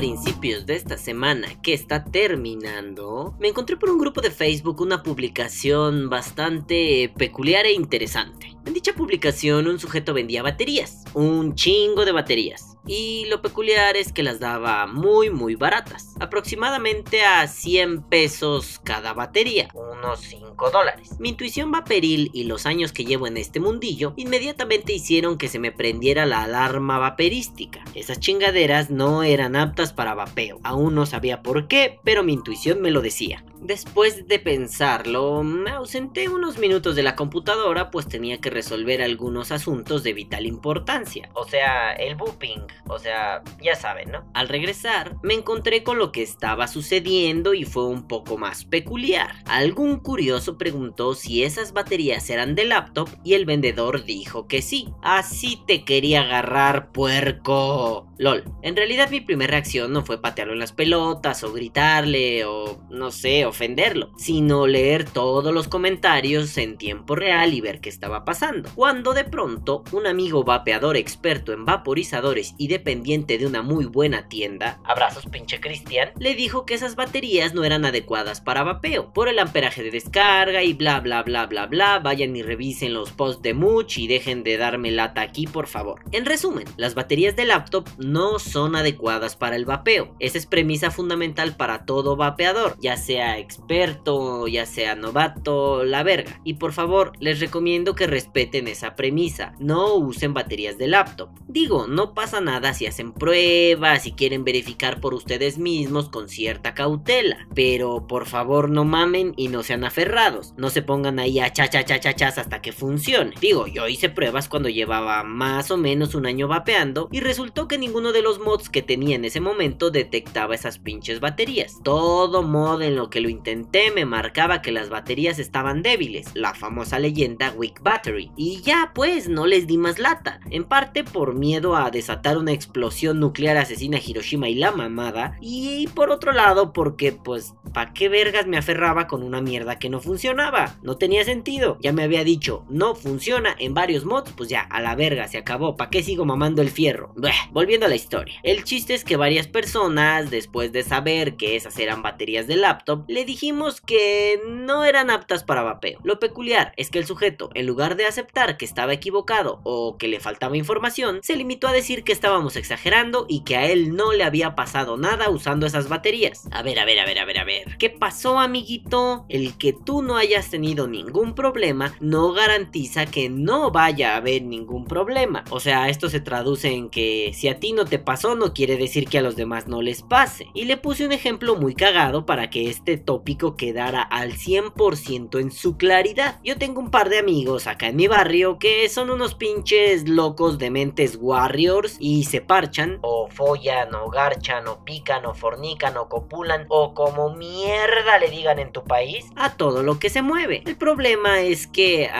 principios de esta semana que está terminando, me encontré por un grupo de Facebook una publicación bastante peculiar e interesante. En dicha publicación un sujeto vendía baterías, un chingo de baterías y lo peculiar es que las daba muy muy baratas, aproximadamente a 100 pesos cada batería, unos 5 dólares. Mi intuición vaporil y los años que llevo en este mundillo inmediatamente hicieron que se me prendiera la alarma vaperística. Esas chingaderas no eran aptas para vapeo, aún no sabía por qué, pero mi intuición me lo decía. Después de pensarlo, me ausenté unos minutos de la computadora pues tenía que resolver algunos asuntos de vital importancia, o sea, el booping, o sea, ya saben, ¿no? Al regresar, me encontré con lo que estaba sucediendo y fue un poco más peculiar. Algún curioso preguntó si esas baterías eran de laptop y el vendedor dijo que sí. Así te quería agarrar, puerco. LOL. En realidad mi primera reacción no fue patearlo en las pelotas o gritarle o no sé, ofenderlo, sino leer todos los comentarios en tiempo real y ver qué estaba pasando. Cuando de pronto un amigo vapeador experto en vaporizadores y dependiente de una muy buena tienda, abrazos pinche Cristian, le dijo que esas baterías no eran adecuadas para vapeo, por el amperaje de descarga y bla bla bla bla bla, vayan y revisen los posts de Much y dejen de darme lata aquí por favor. En resumen, las baterías de laptop no son adecuadas para el vapeo. Esa es premisa fundamental para todo vapeador, ya sea experto, ya sea novato, la verga. Y por favor, les recomiendo que respeten esa premisa. No usen baterías de laptop. Digo, no pasa nada si hacen pruebas, y quieren verificar por ustedes mismos con cierta cautela. Pero por favor no mamen y no sean aferrados. No se pongan ahí a cha cha cha cha chas hasta que funcione. Digo, yo hice pruebas cuando llevaba más o menos un año vapeando y resultó que ninguno de los mods que tenía en ese momento detectaba esas pinches baterías. Todo mod en lo que lo intenté me marcaba que las baterías estaban débiles, la famosa leyenda Weak Battery. Y ya pues no les di más lata, en parte por miedo a desatar una explosión nuclear asesina a Hiroshima y la mamada, y por otro lado porque pues ¿pa' qué vergas me aferraba con una mierda que no funcionaba? No tenía sentido, ya me había dicho, no funciona en varios mods, pues ya, a la verga, se acabó, ¿pa' qué sigo mamando el fierro? volviendo a la historia. El chiste es que varias personas, después de saber que esas eran baterías de laptop, le dijimos que no eran aptas para vapeo. Lo peculiar es que el sujeto, en lugar de aceptar que estaba equivocado o que le faltaba información, se limitó a decir que estábamos exagerando y que a él no le había pasado nada usando esas baterías. A ver, a ver, a ver, a ver, a ver. ¿Qué pasó, amiguito? El que tú no hayas tenido ningún problema no garantiza que no vaya a haber ningún problema. O sea, esto se traduce en que si a ti no te pasa no quiere decir que a los demás no les pase. Y le puse un ejemplo muy cagado para que este tópico quedara al 100% en su claridad. Yo tengo un par de amigos acá en mi barrio que son unos pinches locos de mentes warriors y se parchan follan o garchan o pican o fornican o copulan o como mierda le digan en tu país a todo lo que se mueve. El problema es que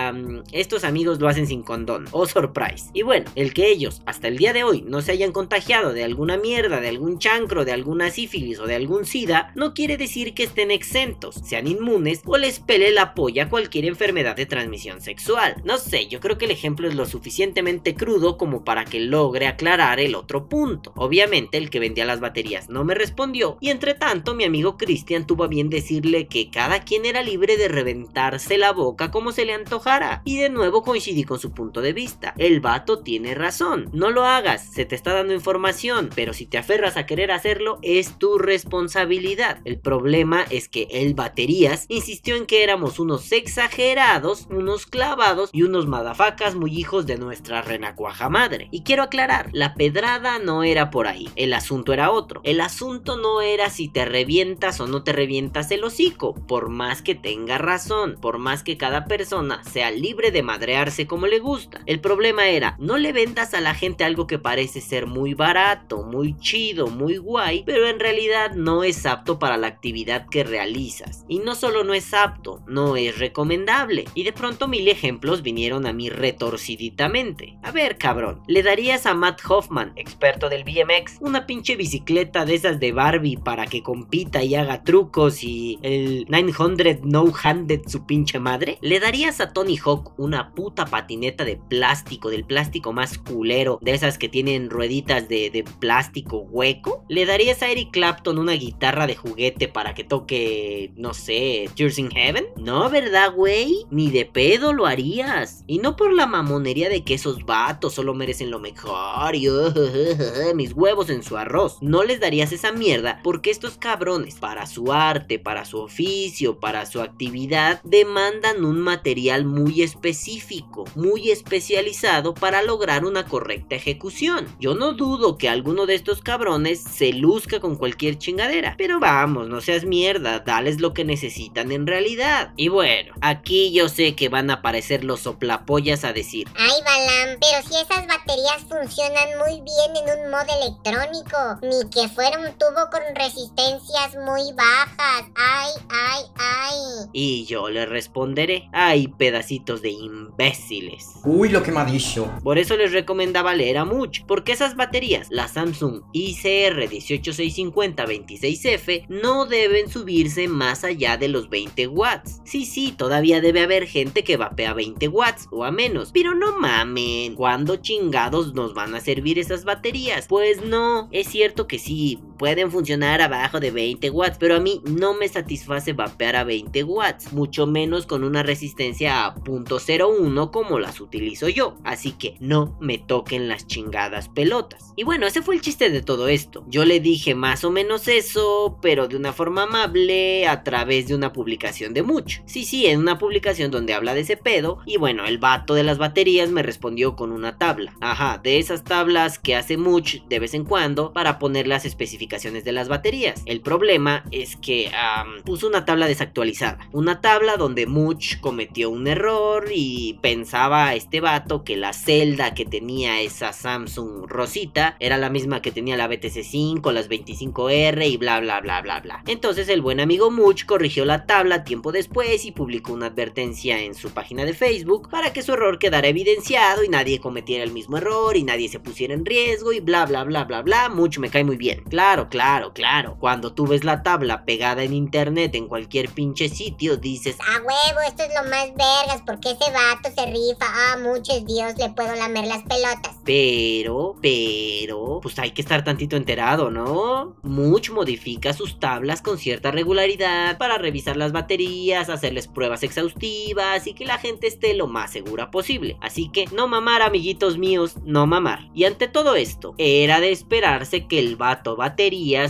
estos amigos lo hacen sin condón o surprise. Y bueno, el que ellos hasta el día de hoy no se hayan contagiado de alguna mierda, de algún chancro, de alguna sífilis o de algún sida, no quiere decir que estén exentos, sean inmunes o les pele la polla cualquier enfermedad de transmisión sexual. No sé, yo creo que el ejemplo es lo suficientemente crudo como para que logre aclarar el otro punto. Obviamente el que vendía las baterías no me respondió y entre tanto mi amigo Cristian tuvo a bien decirle que cada quien era libre de reventarse la boca como se le antojara. Y de nuevo coincidí con su punto de vista. El vato tiene razón. No lo hagas, se te está dando información pero si te aferras a querer hacerlo, es tu responsabilidad. El problema es que el baterías insistió en que éramos unos exagerados, unos clavados y unos madafacas muy hijos de nuestra renacuaja madre. Y quiero aclarar, la pedrada no era por ahí, el asunto era otro. El asunto no era si te revientas o no te revientas el hocico, por más que tenga razón, por más que cada persona sea libre de madrearse como le gusta. El problema era, no le vendas a la gente algo que parece ser muy barato, muy chido, muy guay, pero en realidad no es apto para la actividad que realizas. Y no solo no es apto, no es recomendable. Y de pronto mil ejemplos vinieron a mí retorciditamente. A ver, cabrón, ¿le darías a Matt Hoffman, experto del Una pinche bicicleta de esas de Barbie para que compita y haga trucos y el 900 no handed su pinche madre? ¿Le darías a Tony Hawk una puta patineta de plástico, del plástico más culero, de esas que tienen rueditas de, de plástico hueco? ¿Le darías a Eric Clapton una guitarra de juguete para que toque, no sé, Tears in Heaven? No, ¿verdad, güey? Ni de pedo lo harías. Y no por la mamonería de que esos vatos solo merecen lo mejor y mis huevos en su arroz. No les darías esa mierda porque estos cabrones, para su arte, para su oficio, para su actividad, demandan un material muy específico, muy especializado para lograr una correcta ejecución. Yo no dudo que alguno de estos cabrones se luzca con cualquier chingadera, pero vamos, no seas mierda, dales lo que necesitan en realidad. Y bueno, aquí yo sé que van a aparecer los soplapollas a decir, Ay, Balam, pero si esas baterías funcionan muy bien en un modo electrónico, ni que fuera un tubo con resistencias muy bajas. Ay, ay, ay. y yo le responderé, ay, pedacitos de imbéciles. Uy, lo que me ha dicho. Por eso les recomendaba leer a Much, porque esas baterías, la Samsung ICR 18650-26F, no deben subirse más allá de los 20 watts. Sí, sí, todavía debe haber gente que vapea 20 watts o a menos, pero no mamen, ¿cuándo chingados nos van a servir esas baterías? Pues no, es cierto que sí, pueden funcionar abajo de 20 watts, pero a mí no me satisface vapear a 20 watts, mucho menos con una resistencia a .01 como las utilizo yo, así que no me toquen las chingadas pelotas. Y bueno, ese fue el chiste de todo esto. Yo le dije más o menos eso, pero de una forma amable a través de una publicación de mucho. Sí, sí, en una publicación donde habla de ese pedo y bueno, el vato de las baterías me respondió con una tabla. Ajá, de esas tablas que hace mucho de vez en cuando para poner las especificaciones de las baterías. El problema es que puso una tabla desactualizada. Una tabla donde Much cometió un error y pensaba este vato que la celda que tenía esa Samsung Rosita era la misma que tenía la BTC5, las 25R y bla bla bla bla bla. Entonces el buen amigo Much corrigió la tabla tiempo después y publicó una advertencia en su página de Facebook para que su error quedara evidenciado y nadie cometiera el mismo error y nadie se pusiera en riesgo y bla bla bla bla bla. Much me cae muy bien. Claro, claro, claro. Cuando tú ves la tabla pegada en internet en cualquier pinche sitio dices, A huevo, esto es lo más vergas, porque ese vato se rifa. Ah, muchos Dios, le puedo lamer las pelotas. Pero, pero, pues hay que estar tantito enterado, ¿no? Much modifica sus tablas con cierta regularidad para revisar las baterías, hacerles pruebas exhaustivas y que la gente esté lo más segura posible. Así que no mamar, amiguitos míos, no mamar. Y ante todo esto, era de esperarse que el vato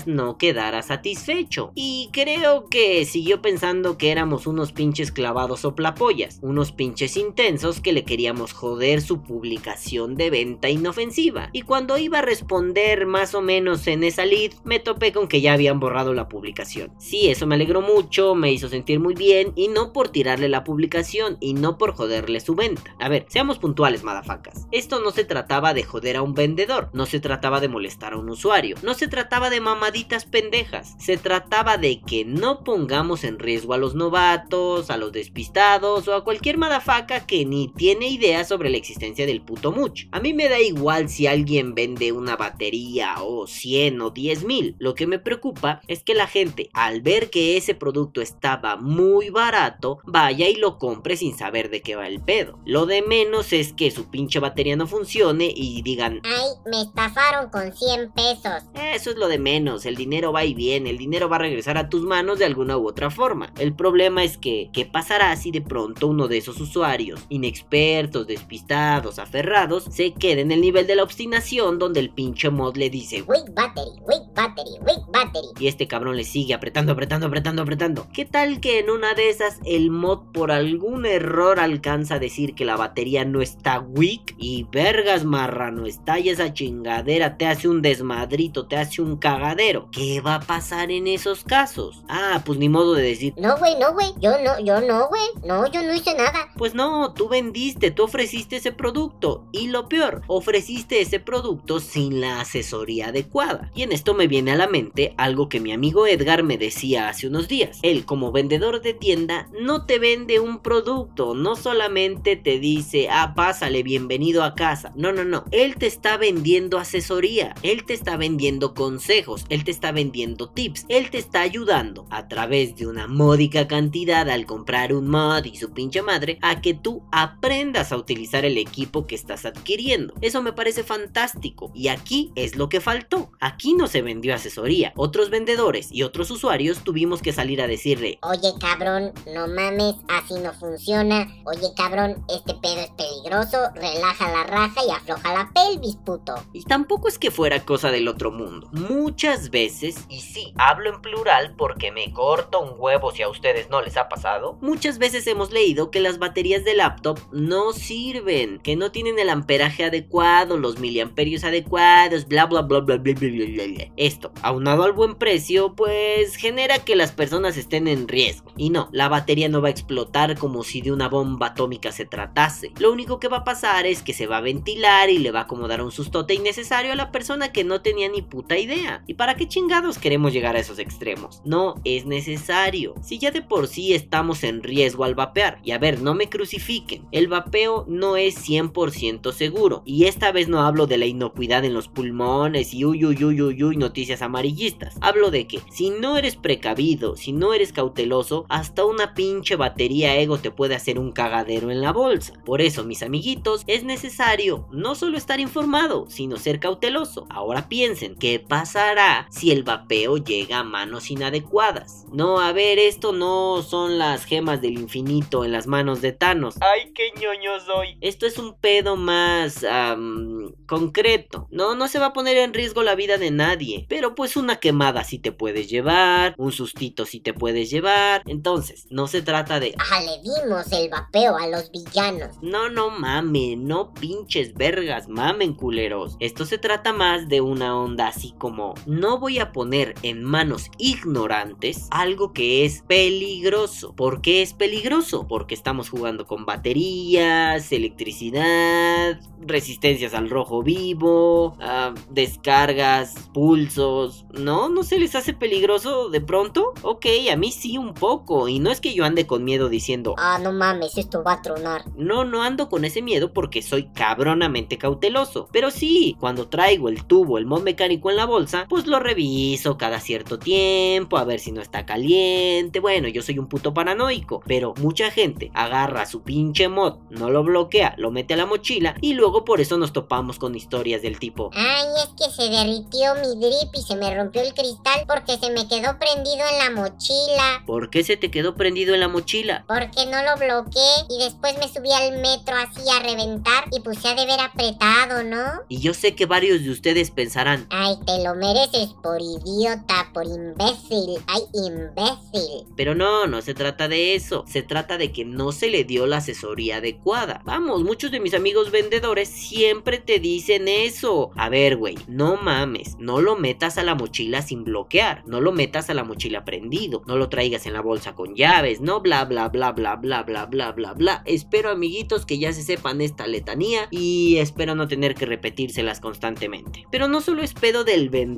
no quedara satisfecho. Y creo que siguió pensando que éramos unos pinches clavados soplapollas, unos pinches intensos que le queríamos joder su publicación de venta inofensiva. Y cuando iba a responder más o menos en esa lead, me topé con que ya habían borrado la publicación. Sí, eso me alegró mucho, me hizo sentir muy bien, y no por tirarle la publicación, y no por joderle su venta. A ver, seamos puntuales, madafacas. Esto no se trataba de joder a un vendedor, no se trataba de molestar a un usuario, no se trataba de mamaditas pendejas, se trataba de que no pongamos en riesgo a los novatos, a los despistados o a cualquier madafaca que ni tiene idea sobre la existencia del puto much. A mí me da igual si alguien vende una batería o 100 o 10 mil, lo que me preocupa es que la gente al ver que ese producto estaba muy barato, vaya y lo compre sin saber de qué va el pedo. Lo de menos es que su pinche batería no funcione y digan, Ay, me estafaron con 100 pesos. eso es lo de menos, el dinero va y viene, el dinero va a regresar a tus manos de alguna u otra forma. El problema es que, ¿qué pasará si de pronto uno de esos usuarios, inexpertos, despistados, aferrados, se quede en el nivel de la obstinación donde el pinche mod le dice, Weak battery, weak battery, weak battery. y este cabrón le sigue apretando, apretando, apretando, apretando. ¿Qué tal que en una de esas el mod por algún error alcanza a decir que la batería no está weak? Y vergas marrano, estalla esa chingadera, te hace un desmadrito, te hace un cagadero. ¿Qué va a pasar en esos casos? Ah, pues ni modo de decir, No, güey, no, güey. Yo no, yo no, güey. No, yo no hice nada. Pues no, tú vendiste, tú ofreciste ese producto. Y lo peor, ofreciste ese producto sin la asesoría adecuada. Y en esto me viene a la mente algo que mi amigo Edgar me decía hace unos días. Él como vendedor de tienda no te vende un producto, no solamente te dice, ah, pásale, bienvenido a casa. No, no, no. Él te está vendiendo asesoría, él te está vendiendo consejos, él te está vendiendo tips, él te está ayudando a través de una módica cantidad al comprar un mod y su pinche madre a que tú aprendas a utilizar el equipo que estás adquiriendo. Eso me parece fantástico y aquí es lo que faltó. Aquí no se vendió asesoría. Otros vendedores y otros usuarios tuvimos que salir a decirle, oye cabrón, no mames, así no funciona. Oye cabrón, este pedo es peligroso, relaja la raja y afloja la pelvis, puto. Y tampoco es que fuera cosa del otro mundo. Muchas veces, y sí, hablo en plural porque me corto un huevo si a ustedes no les ha pasado, muchas veces hemos leído que las baterías de laptop no sirven, que no tienen el amperaje adecuado, los miliamperios adecuados, bla bla bla bla bla bla bla. bla. Esto, aunado al buen precio, pues genera que las personas estén en riesgo. Y no, la batería no va a explotar como si de una bomba atómica se tratase. Lo único que va a pasar es que se va a ventilar y le va a acomodar un sustote innecesario a la persona que no tenía ni puta idea. ¿Y para qué chingados queremos llegar a esos extremos? No es necesario. Si ya de por sí estamos en riesgo al vapear. Y a ver, no me crucifiquen. El vapeo no es 100% seguro. Y esta vez no hablo de la inocuidad en los pulmones y uy uy uy uy uy noticias amarillistas. Hablo de que si no eres precavido, si no eres cauteloso, hasta una pinche batería ego te puede hacer un cagadero en la bolsa. Por eso, mis amiguitos, es necesario no solo estar informado, sino ser cauteloso. Ahora piensen, ¿qué pasará si el vapeo llega a manos inadecuadas? No, a ver, esto no son las gemas del infinito en las manos de Thanos. ¡Ay, qué ñoño soy! Esto es un pedo más am, concreto. No, no se va a poner en riesgo la vida de nadie. Pero pues una quemada sí te puedes llevar, un sustito sí te puedes llevar. Entonces, no se trata de... Ah, le dimos el vapeo a los villanos. No, no mamen, no pinches vergas, mamen culeros. Esto se trata más de una onda así como no voy a poner en manos ignorantes algo que es peligroso. ¿Por qué es peligroso? Porque estamos jugando con baterías, electricidad, resistencias al rojo vivo, uh, descargas, pulsos. ¿No? ¿No se les hace peligroso de pronto? Ok, a mí sí un poco. Y no es que yo ande con miedo diciendo... Ah, no mames, esto va a tronar. No, no ando con ese miedo porque soy cabronamente cauteloso. Pero sí, cuando traigo el tubo, el mod mecánico en la bolsa, pues lo reviso cada cierto tiempo, a ver si no está caliente. Bueno, yo soy un puto paranoico. Pero mucha gente agarra su pinche mod, no lo bloquea, lo mete a la mochila y luego por eso nos topamos con historias del tipo... Ay, es que se derritió mi drip y se me rompió el cristal porque se me quedó prendido en la mochila. ¿Por qué se te quedó prendido en la mochila? Porque no lo bloqueé y después me subí al metro así a reventar y puse a de ver apretado, ¿no? Y yo sé que varios de ustedes pensarán... Ay, te lo mereces por idiota, por imbécil. Ay, imbécil. Pero no, no se trata de eso. Se trata de que no se le dio la asesoría adecuada. Vamos, muchos de mis amigos vendedores siempre te dicen eso. A ver, güey, no mames. No lo metas a la mochila sin bloquear. No lo metas a la mochila prendido. No lo traigas en la bolsa con llaves. No bla bla bla bla bla bla bla bla bla. Espero, amiguitos, que ya se sepan esta letanía. Y espero no tener que repetírselas constantemente. Pero no solo es pedo del vendedor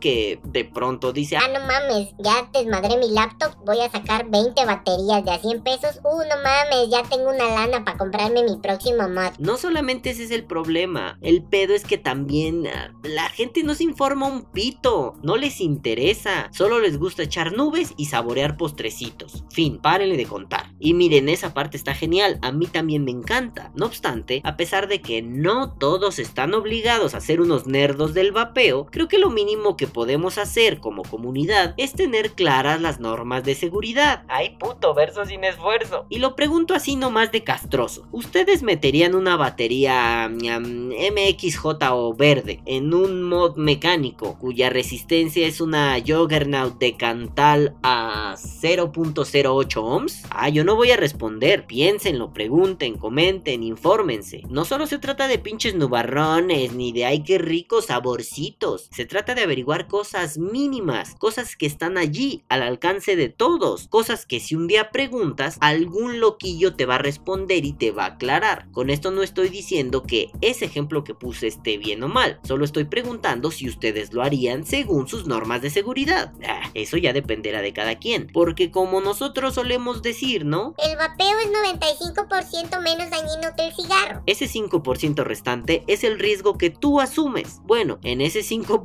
que de pronto dice... Ah, no mames, ya desmadré mi laptop. Voy a sacar 20 baterías de a 100 pesos. Uh, no mames, ya tengo una lana para comprarme mi próximo mod. No solamente ese es el problema. El pedo es que también uh, la gente no se informa un pito. No les interesa. Solo les gusta echar nubes y saborear postrecitos. Fin, párenle de contar. Y miren, esa parte está genial. A mí también me encanta. No obstante, a pesar de que no todos están obligados a ser unos nerdos del vapeo, creo que lo mínimo que podemos hacer como comunidad es tener claras las normas de seguridad. Ay, puto, verso sin esfuerzo. Y lo pregunto así nomás de castroso. ¿Ustedes meterían una batería um, MXJ o verde en un mod mecánico cuya resistencia es una Juggernaut de Cantal a 0.08 ohms? Ah, yo no voy a responder. Piénsenlo, pregunten, comenten, infórmense. No solo se trata de pinches nubarrones ni de ay qué ricos saborcitos. Se trata de averiguar cosas mínimas, cosas que están allí al alcance de todos, cosas que si un día preguntas, algún loquillo te va a responder y te va a aclarar. Con esto no estoy diciendo que ese ejemplo que puse esté bien o mal, solo estoy preguntando si ustedes lo harían según sus normas de seguridad. Ah, eso ya dependerá de cada quien, porque como nosotros solemos decir. ¿no? El vapeo es 95% menos dañino que el cigarro. Ese 5% restante es el riesgo que tú asumes. Bueno, en ese 5%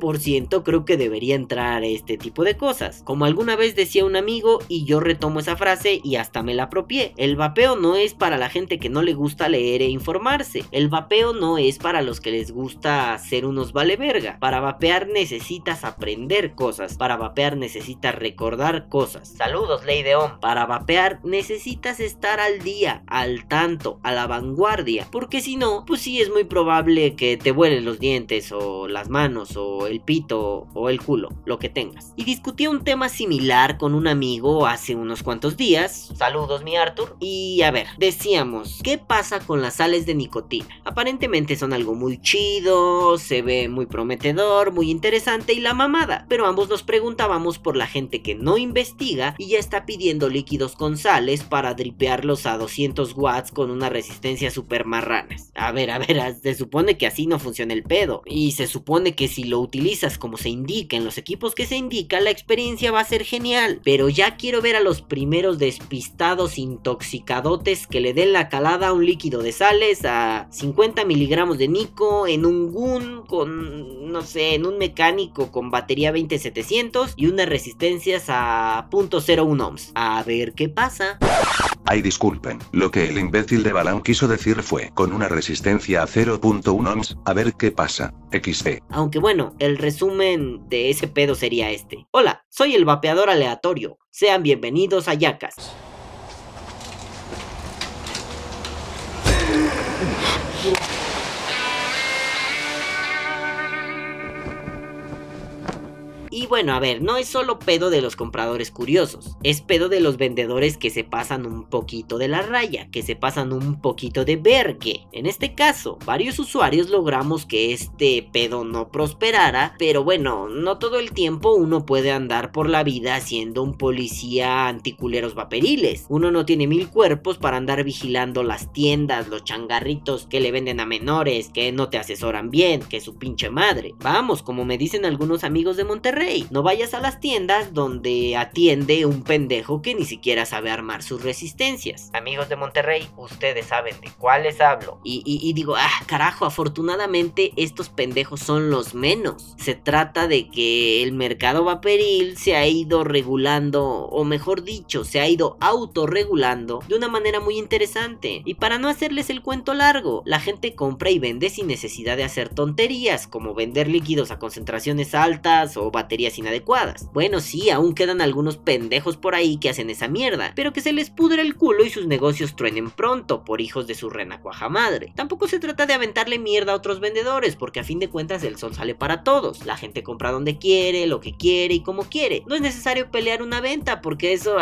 creo que debería entrar este tipo de cosas. Como alguna vez decía un amigo y yo retomo esa frase y hasta me la apropié. El vapeo no es para la gente que no le gusta leer e informarse. El vapeo no es para los que les gusta ser unos vale verga. Para vapear necesitas aprender cosas. Para vapear necesitas recordar cosas. Saludos, Ley de On. Para vapear necesitas estar al día, al tanto, a la vanguardia. Porque si no, pues sí es muy probable que te vuelen los dientes o las manos o el o el culo, lo que tengas. Y discutí un tema similar con un amigo hace unos cuantos días. Saludos, mi Arthur. Y a ver, decíamos, ¿qué pasa con las sales de nicotina? Aparentemente son algo muy chido, se ve muy prometedor, muy interesante y la mamada. Pero ambos nos preguntábamos por la gente que no investiga y ya está pidiendo líquidos con sales para dripearlos a 200 watts con una resistencia super marranas. A ver, a ver, se supone que así no funciona el pedo. Y se supone que si lo utilizas como se indica en los equipos que se indica, la experiencia va a ser genial. Pero ya quiero ver a los primeros despistados intoxicadotes que le den la calada a un líquido de sales a 50 miligramos de Nico en un gun con, no sé, en un mecánico con batería 20700 y unas resistencias a .01 ohms. A ver qué pasa. Ay disculpen, lo que el imbécil de Balam quiso decir fue con una resistencia a 0.1 ohms, a ver qué pasa, XD. Aunque bueno, el resumen de ese pedo sería este. Hola, soy el vapeador aleatorio. Sean bienvenidos a Yacas. Y bueno, a ver, no es solo pedo de los compradores curiosos, es pedo de los vendedores que se pasan un poquito de la raya, que se pasan un poquito de vergue. En este caso, varios usuarios logramos que este pedo no prosperara, pero bueno, no todo el tiempo uno puede andar por la vida siendo un policía anticuleros vaperiles. Uno no tiene mil cuerpos para andar vigilando las tiendas, los changarritos que le venden a menores, que no te asesoran bien, que su pinche madre. Vamos, como me dicen algunos amigos de Monterrey, no vayas a las tiendas donde atiende un pendejo que ni siquiera sabe armar sus resistencias. Amigos de Monterrey, ustedes saben de cuáles hablo. Y, y digo, ah, carajo, afortunadamente estos pendejos son los menos. Se trata de que el mercado vaporil se ha ido regulando, o mejor dicho, se ha ido autorregulando de una manera muy interesante. Y para no hacerles el cuento largo, la gente compra y vende sin necesidad de hacer tonterías, como vender líquidos a concentraciones altas o baterías inadecuadas. Bueno, sí, aún quedan algunos pendejos por ahí que hacen esa mierda, pero que se les pudre el culo y sus negocios truenen pronto por hijos de su renacuaja madre. Tampoco se trata de aventarle mierda a otros vendedores, porque a fin de cuentas el sol sale para todos. La gente compra donde quiere, lo que quiere y como quiere. No es necesario pelear una venta, porque eso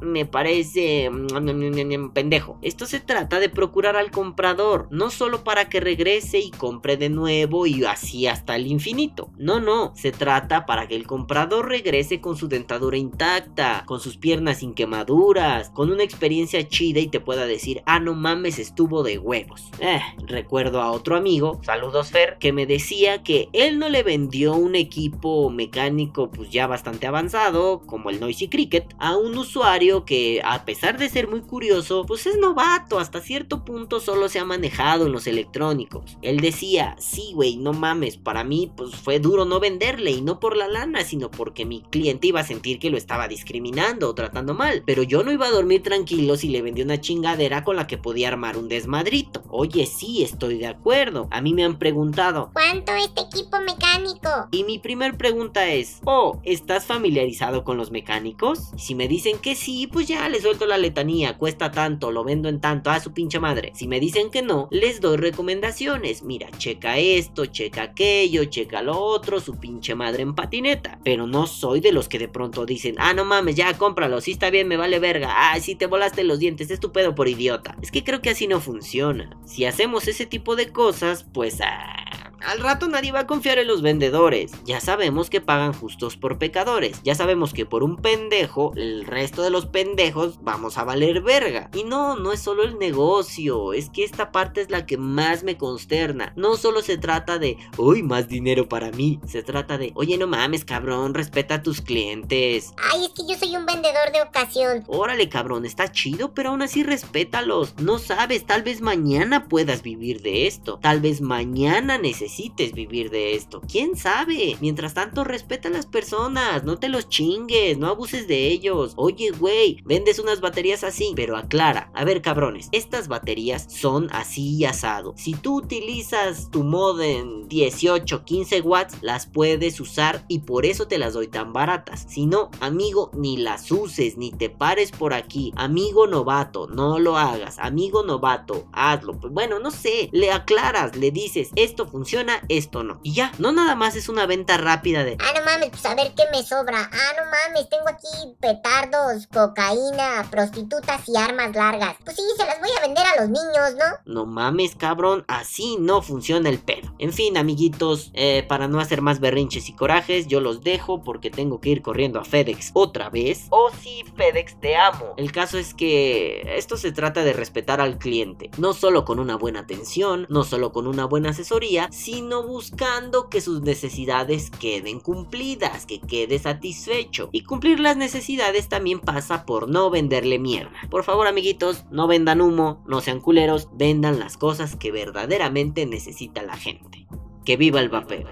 me parece mm, pendejo. Esto se trata de procurar al comprador, no solo para que regrese y compre de nuevo y así hasta el infinito. No, no, se trata para que el comprador regrese con su dentadura intacta, con sus piernas sin quemaduras, con una experiencia chida y te pueda decir, ah, no mames, estuvo de huevos. Eh, recuerdo a otro amigo, saludos Fer, que me decía que él no le vendió un equipo mecánico pues ya bastante avanzado, como el Noisy Cricket, a un usuario que a pesar de ser muy curioso, pues es novato, hasta cierto punto solo se ha manejado en los electrónicos. Él decía, sí, güey, no mames, para mí pues fue duro no venderle y no por la lana sino porque mi cliente iba a sentir que lo estaba discriminando o tratando mal. Pero yo no iba a dormir tranquilo si le vendí una chingadera con la que podía armar un desmadrito. Oye, sí, estoy de acuerdo. A mí me han preguntado, ¿cuánto este equipo mecánico? Y mi primer pregunta es, oh, ¿estás familiarizado con los mecánicos? Si me dicen que sí, pues ya les suelto la letanía, cuesta tanto, lo vendo en tanto, a su pinche madre. Si me dicen que no, les doy recomendaciones. Mira, checa esto, checa aquello, checa lo otro, su pinche madre en patineta pero no soy de los que de pronto dicen, ah, no mames, ya cómpralo, si está bien, me vale verga, ah, si te volaste los dientes, es por idiota. Es que creo que así no funciona. Si hacemos ese tipo de cosas, pues, ah, Al rato nadie va a confiar en los vendedores. Ya sabemos que pagan justos por pecadores. Ya sabemos que por un pendejo, el resto de los pendejos vamos a valer verga. Y no, no es solo el negocio. Es que esta parte es la que más me consterna. No solo se trata de, uy, más dinero para mí. Se trata de, oye, no mames, cabrón, respeta a tus clientes. Ay, es que yo soy un vendedor de ocasión. Órale, cabrón, está chido, pero aún así respétalos. No sabes, tal vez mañana puedas vivir de esto. Tal vez mañana necesites vivir de esto. ¿Quién sabe? Mientras tanto, respeta a las personas. No te los chingues, no abuses de ellos. Oye, güey, vendes unas baterías así, pero aclara. A ver, cabrones, estas baterías son así y asado. Si tú utilizas tu modem 18, 15 watts, las puedes usar y por eso te las doy tan baratas. Si no, amigo, ni las uses, ni te pares por aquí. Amigo novato, no lo hagas. Amigo novato, hazlo. Pues bueno, no sé, le aclaras, le dices, esto funciona, esto no. Y ya, no nada más es una venta rápida de... Ah, no mames, pues a ver qué me sobra. Ah, no mames, tengo aquí petardos, cocaína, prostitutas y armas largas. Pues sí, se las voy a vender a los niños, ¿no? No mames, cabrón, así no funciona el pedo. En fin, amiguitos, eh, para no hacer más berrinches y corajes, yo los dejo porque tengo que ir corriendo a FedEx otra vez. Oh sí, FedEx, te amo. El caso es que esto se trata de respetar al cliente, no solo con una buena atención, no solo con una buena asesoría, sino buscando que sus necesidades queden cumplidas, que quede satisfecho. Y cumplir las necesidades también pasa por no venderle mierda. Por favor, amiguitos, no vendan humo, no sean culeros, vendan las cosas que verdaderamente necesita la gente. Que viva el vapeo.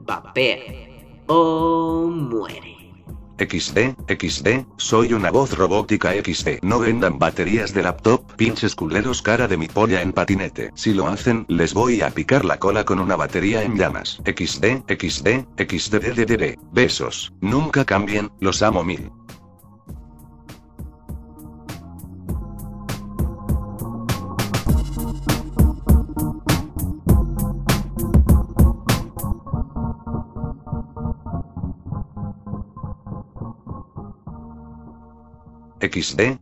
Vapea o muere. XD, XD, soy una voz robótica XD. No vendan baterías de laptop, pinches culeros cara de mi polla en patinete. Si lo hacen, les voy a picar la cola con una batería en llamas. XD, XD, XDDDD. Besos. Nunca cambien, los amo mil. XD,